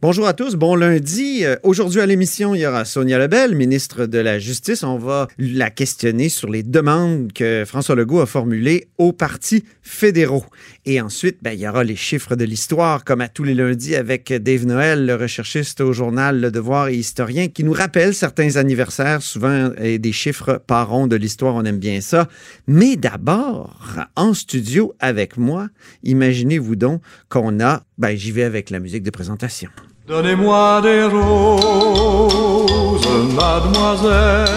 Bonjour à tous, bon lundi. Euh, aujourd'hui à l'émission, il y aura Sonia Lebel, ministre de la Justice. On va la questionner sur les demandes que François Legault a formulées aux partis fédéraux. Et ensuite, ben, il y aura les chiffres de l'histoire, comme à tous les lundis avec Dave Noël, le recherchiste au journal Le Devoir et historien, qui nous rappelle certains anniversaires, souvent et des chiffres par rond de l'histoire, on aime bien ça. Mais d'abord, en studio avec moi, imaginez-vous donc qu'on a, ben, j'y vais avec la musique de présentation. Donnez-moi des roses, mademoiselle.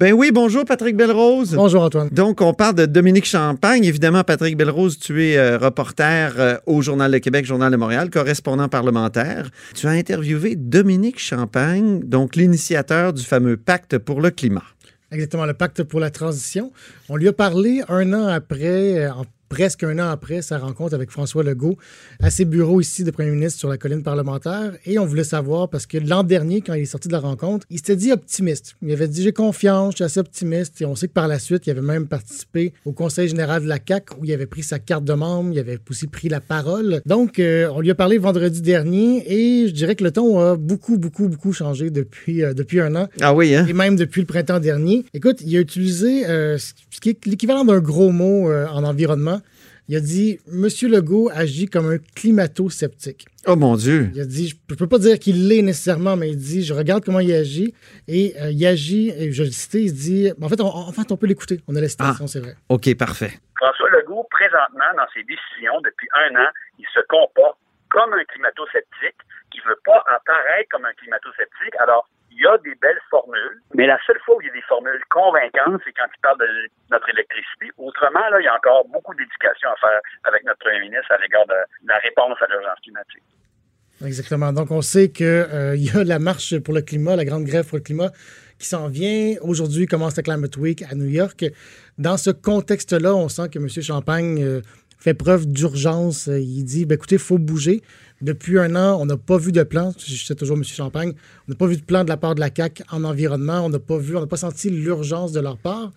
Ben oui, bonjour Patrick Belrose. Bonjour Antoine. Donc, on parle de Dominique Champagne. Évidemment, Patrick Belrose, tu es euh, reporter euh, au Journal de Québec, Journal de Montréal, correspondant parlementaire. Tu as interviewé Dominique Champagne, donc l'initiateur du fameux pacte pour le climat. Exactement, le pacte pour la transition. On lui a parlé un an après, euh, en presque un an après sa rencontre avec François Legault à ses bureaux ici de premier ministre sur la colline parlementaire. Et on voulait savoir parce que l'an dernier, quand il est sorti de la rencontre, il s'était dit optimiste. Il avait dit j'ai confiance, je suis assez optimiste. Et on sait que par la suite, il avait même participé au Conseil général de la CAC où il avait pris sa carte de membre, il avait aussi pris la parole. Donc, euh, on lui a parlé vendredi dernier et je dirais que le ton a beaucoup, beaucoup, beaucoup changé depuis, euh, depuis un an. Ah oui, hein? Et même depuis le printemps dernier. Écoute, il a utilisé euh, ce qui est l'équivalent d'un gros mot en environnement il a dit Monsieur Legault agit comme un climato-sceptique. Oh mon Dieu. Il a dit, je ne peux pas dire qu'il l'est nécessairement, mais il dit, je regarde comment il agit et euh, il agit, et je le citais, il dit, en fait, on, en fait, on peut l'écouter. On a la citation, ah, c'est vrai. OK, parfait. François Legault, présentement, dans ses décisions, depuis un an, il se comporte comme un climato-sceptique qui ne veut pas apparaître comme un climato-sceptique. Alors, il y a des belles formules, mais la seule fois où il y a des formules convaincantes, c'est quand il parle de notre électricité. Autrement, là, il y a encore beaucoup d'éducation à faire avec notre premier ministre à l'égard de la réponse à l'urgence climatique. Exactement. Donc, on sait qu'il euh, y a la marche pour le climat, la grande grève pour le climat qui s'en vient. Aujourd'hui commence la Climate Week à New York. Dans ce contexte-là, on sent que M. Champagne euh, fait preuve d'urgence. Il dit, ben, écoutez, il faut bouger. Depuis un an, on n'a pas vu de plan. Je sais toujours M. Champagne. On n'a pas vu de plan de la part de la CAC en environnement. On n'a pas vu, on n'a pas senti l'urgence de leur part.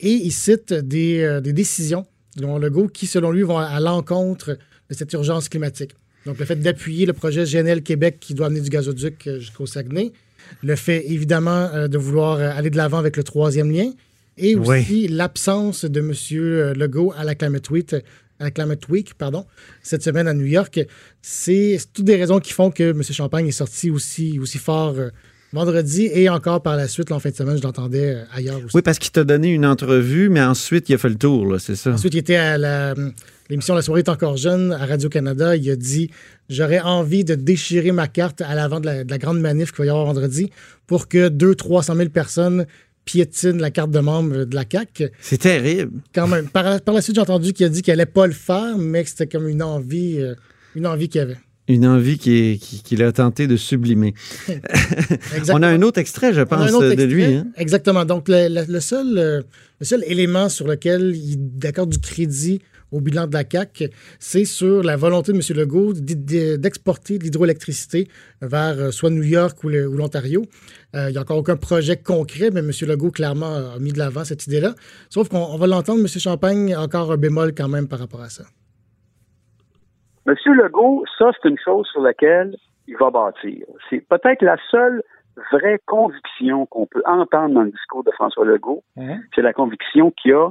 Et il cite des, euh, des décisions de Legault qui, selon lui, vont à l'encontre de cette urgence climatique. Donc, le fait d'appuyer le projet GNL Québec qui doit amener du gazoduc euh, jusqu'au Saguenay, le fait évidemment euh, de vouloir aller de l'avant avec le troisième lien, et aussi l'absence de M. Legault à la Climate Week, à la Climate Week, pardon, cette semaine à New York. C'est toutes des raisons qui font que M. Champagne est sorti aussi, aussi fort euh, vendredi et encore par la suite, en fin de semaine, je l'entendais euh, ailleurs aussi. Oui, parce qu'il t'a donné une entrevue, mais ensuite, il a fait le tour, c'est ça? Ensuite, il était à l'émission La soirée est encore jeune à Radio-Canada. Il a dit J'aurais envie de déchirer ma carte à l'avant de la, de la grande manif qu'il va y avoir vendredi pour que 200-300 000 personnes piétine la carte de membre de la CAC. C'est terrible. Quand même. Par, la suite, j'ai entendu qu'il a dit qu'il n'allait pas le faire, mais que c'était comme une envie, euh, une envie qu'il avait. Une envie qu'il a tenté de sublimer. On a un autre extrait, je pense, de lui. Hein. Exactement. Donc, le, seul, euh, le seul élément sur lequel il accorde du crédit au bilan de la CAC, c'est sur la volonté de M. Legault d'exporter de l'hydroélectricité vers euh, soit New York ou l'Ontario. Euh, il n'y a encore aucun projet concret, mais M. Legault, clairement, a mis de l'avant cette idée-là. Sauf qu'on va l'entendre, M. Champagne, encore un bémol quand même par rapport à ça. M. Legault, ça, c'est une chose sur laquelle il va bâtir. C'est peut-être la seule vraie conviction qu'on peut entendre dans le discours de François Legault. Hein? C'est la conviction qu'il a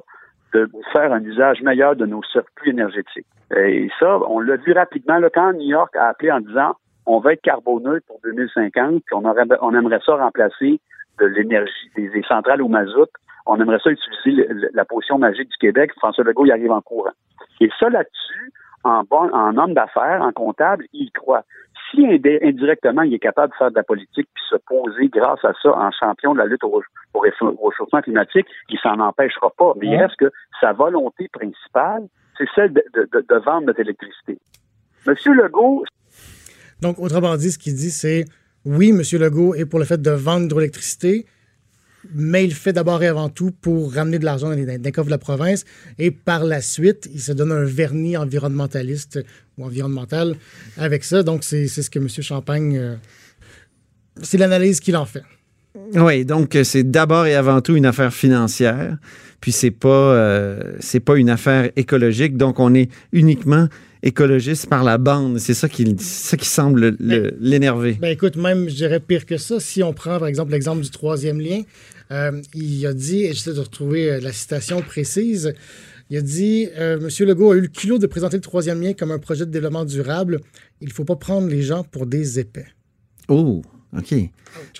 de faire un usage meilleur de nos surplus énergétiques. Et ça, on l'a vu rapidement là, quand New York a appelé en disant on va être carboneux pour 2050, puis on, on aimerait ça remplacer de l'énergie, des, centrales au mazout. On aimerait ça utiliser la potion magique du Québec. François Legault y arrive en courant. Et ça, là-dessus, en, bon, en homme d'affaires, en comptable, il croit si indirectement il est capable de faire de la politique puis se poser grâce à ça en champion de la lutte au, réchauffement climatique, il s'en empêchera pas. Mais est-ce que sa volonté principale, c'est celle de, vendre notre électricité. Monsieur Legault. Donc, autrement dit, ce qu'il dit, c'est oui, Monsieur Legault est pour le fait de vendre l'hydroélectricité, mais il fait d'abord et avant tout pour ramener de l'argent dans les, coffres de la province. Et par la suite, il se donne un vernis environnementaliste ou environnemental avec ça. Donc, c'est ce que M. Champagne. Euh, c'est l'analyse qu'il en fait. Oui, donc euh, c'est d'abord et avant tout une affaire financière, puis c'est pas euh, c'est pas une affaire écologique. Donc on est uniquement écologiste par la bande. C'est ça qui, ça qui semble l'énerver. Ben écoute, même, je dirais pire que ça. Si on prend, par exemple, l'exemple du troisième lien, euh, il a dit, et j'essaie de retrouver euh, la citation précise, il a dit euh, Monsieur Legault a eu le culot de présenter le troisième lien comme un projet de développement durable. Il ne faut pas prendre les gens pour des épais. Oh, OK.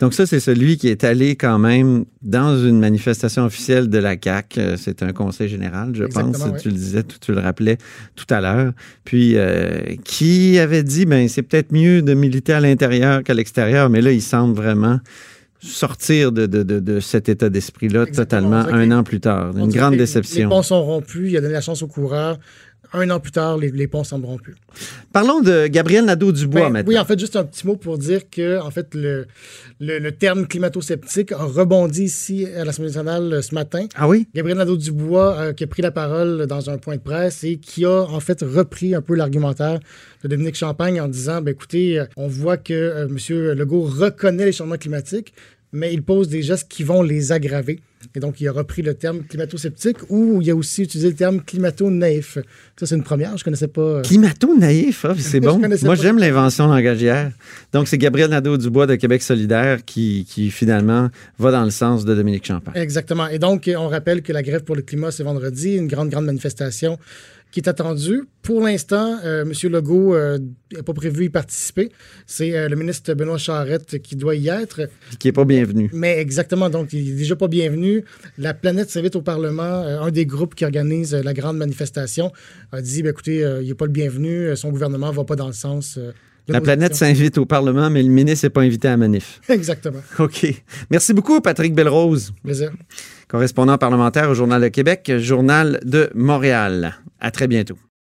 Donc ça, c'est celui qui est allé quand même dans une manifestation officielle de la CAC. Euh, c'est un conseil général, je pense. Tu le disais, tu, le rappelais tout à l'heure. Puis euh, qui avait dit, ben c'est peut-être mieux de militer à l'intérieur qu'à l'extérieur, mais là, il semble vraiment sortir de, de, de, cet état d'esprit-là totalement un an plus tard. Une grande déception. Les ponts sont rompus, il a donné la chance aux coureurs. Un an plus tard, les, ponts semblent rompus. Parlons de Gabriel Nadeau-Dubois ben, maintenant. Oui, en fait, juste un petit mot pour dire que en fait, le, le, terme climato-sceptique a rebondi ici à l'Assemblée nationale euh, ce matin. Ah oui? Gabriel Nadeau-Dubois euh, qui a pris la parole dans un point de presse et qui a en fait repris un peu l'argumentaire de Dominique Champagne en disant, ben, écoutez, euh, on voit que M. Legault reconnaît les changements climatiques, mais il pose des gestes qui vont les aggraver. Et donc, il a repris le terme climato-sceptique ou il a aussi utilisé le terme climato-naïf. Ça, c'est une première, je ne connaissais pas. Euh, climato-naïf, ah, c'est bon. Moi, j'aime l'invention langagière. Donc, c'est Gabriel Nadeau-Dubois de Québec solidaire qui, qui, finalement, va dans le sens de Dominique Champagne. Exactement. Et donc, on rappelle que la grève pour le climat, c'est vendredi, une grande, grande manifestation qui est attendu. Pour l'instant, euh, M. Legault n'est pas prévu y participer. C'est euh, le ministre Benoît Charette qui doit y être. Qui n'est pas bienvenu. Mais exactement, donc il n'est déjà pas bienvenu. La planète s'invite au Parlement. Euh, un des groupes qui organise la grande manifestation a dit, ben, écoutez, il n'est pas le bienvenu, son gouvernement ne va pas dans le sens... la planète s'invite au Parlement, mais le ministre n'est pas invité à la manif. Exactement. OK. Merci beaucoup, Patrick Belrose. Plaisir. Correspondant parlementaire au Journal de Québec, Journal de Montréal. À très bientôt.